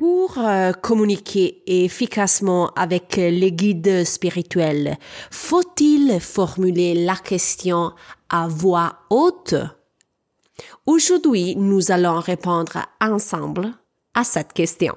Pour euh, communiquer efficacement avec les guides spirituels, faut-il formuler la question à voix haute? Aujourd'hui, nous allons répondre ensemble à cette question.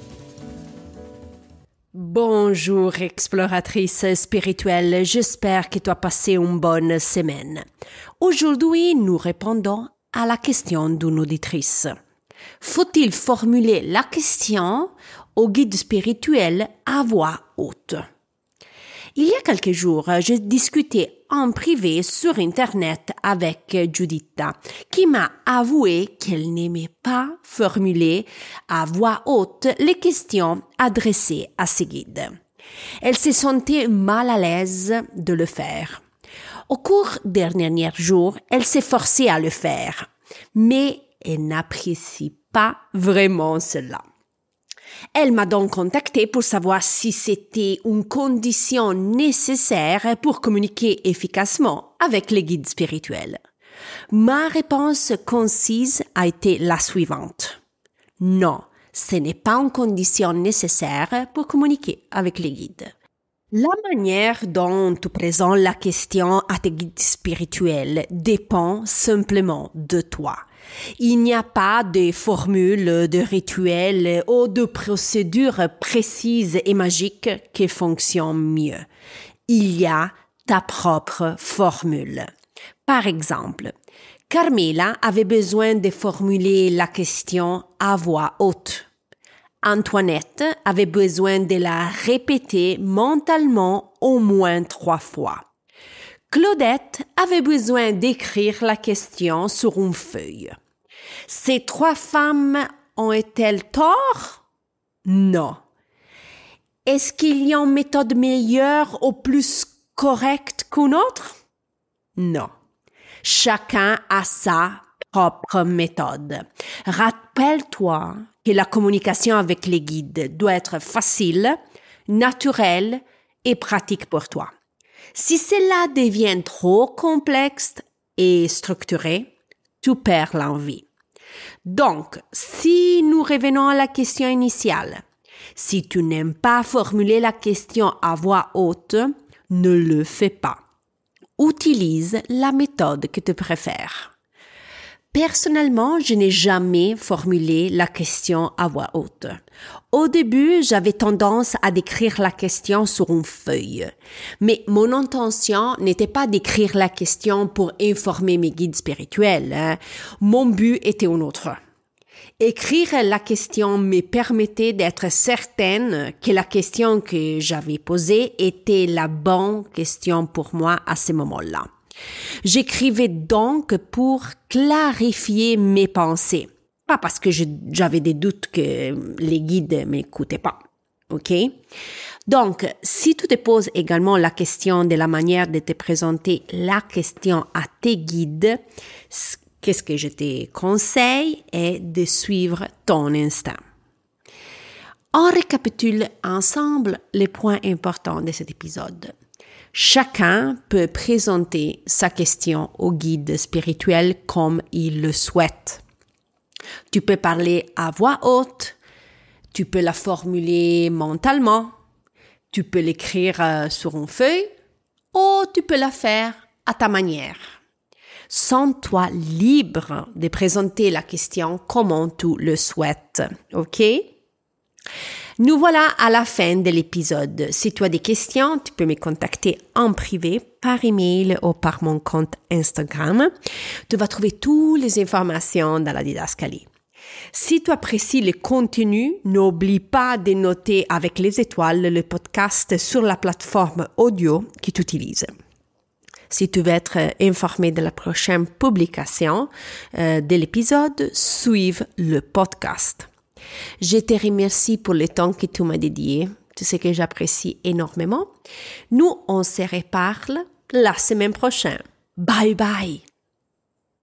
Bonjour exploratrice spirituelle, j'espère que tu as passé une bonne semaine. Aujourd'hui, nous répondons à la question d'une auditrice. Faut-il formuler la question au guide spirituel à voix haute? Il y a quelques jours, j'ai discuté en privé sur Internet avec Juditha, qui m'a avoué qu'elle n'aimait pas formuler à voix haute les questions adressées à ses guides. Elle se sentait mal à l'aise de le faire. Au cours des derniers jours, elle s'est forcée à le faire, mais elle n'apprécie pas vraiment cela. Elle m'a donc contacté pour savoir si c'était une condition nécessaire pour communiquer efficacement avec les guides spirituels. Ma réponse concise a été la suivante. Non, ce n'est pas une condition nécessaire pour communiquer avec les guides. La manière dont tu présentes la question à tes guides spirituels dépend simplement de toi. Il n'y a pas de formule, de rituel ou de procédure précise et magique qui fonctionne mieux. Il y a ta propre formule. Par exemple, Carmela avait besoin de formuler la question à voix haute. Antoinette avait besoin de la répéter mentalement au moins trois fois. Claudette avait besoin d'écrire la question sur une feuille. Ces trois femmes ont-elles tort? Non. Est-ce qu'il y a une méthode meilleure ou plus correcte qu'une autre? Non. Chacun a sa propre méthode. Rappelle-toi que la communication avec les guides doit être facile, naturelle et pratique pour toi. Si cela devient trop complexe et structuré, tu perds l'envie. Donc, si nous revenons à la question initiale, si tu n'aimes pas formuler la question à voix haute, ne le fais pas. Utilise la méthode que tu préfères. Personnellement, je n'ai jamais formulé la question à voix haute. Au début, j'avais tendance à décrire la question sur une feuille. Mais mon intention n'était pas d'écrire la question pour informer mes guides spirituels. Hein. Mon but était un autre. Écrire la question me permettait d'être certaine que la question que j'avais posée était la bonne question pour moi à ce moment-là. J'écrivais donc pour clarifier mes pensées. Pas parce que j'avais des doutes que les guides m'écoutaient pas. OK? Donc, si tu te poses également la question de la manière de te présenter la question à tes guides, qu'est-ce que je te conseille est de suivre ton instinct. On récapitule ensemble les points importants de cet épisode. Chacun peut présenter sa question au guide spirituel comme il le souhaite. Tu peux parler à voix haute, tu peux la formuler mentalement, tu peux l'écrire euh, sur une feuille ou tu peux la faire à ta manière. Sens-toi libre de présenter la question comme tu le souhaites, ok? Nous voilà à la fin de l'épisode. Si tu as des questions, tu peux me contacter en privé par email ou par mon compte Instagram. Tu vas trouver toutes les informations dans la didascalie. Si tu apprécies le contenu, n'oublie pas de noter avec les étoiles le podcast sur la plateforme audio que tu utilises. Si tu veux être informé de la prochaine publication euh, de l'épisode, suive le podcast. Je te remercie pour le temps que tu m'as dédié, tout ce que j'apprécie énormément. Nous, on se reparle la semaine prochaine. Bye bye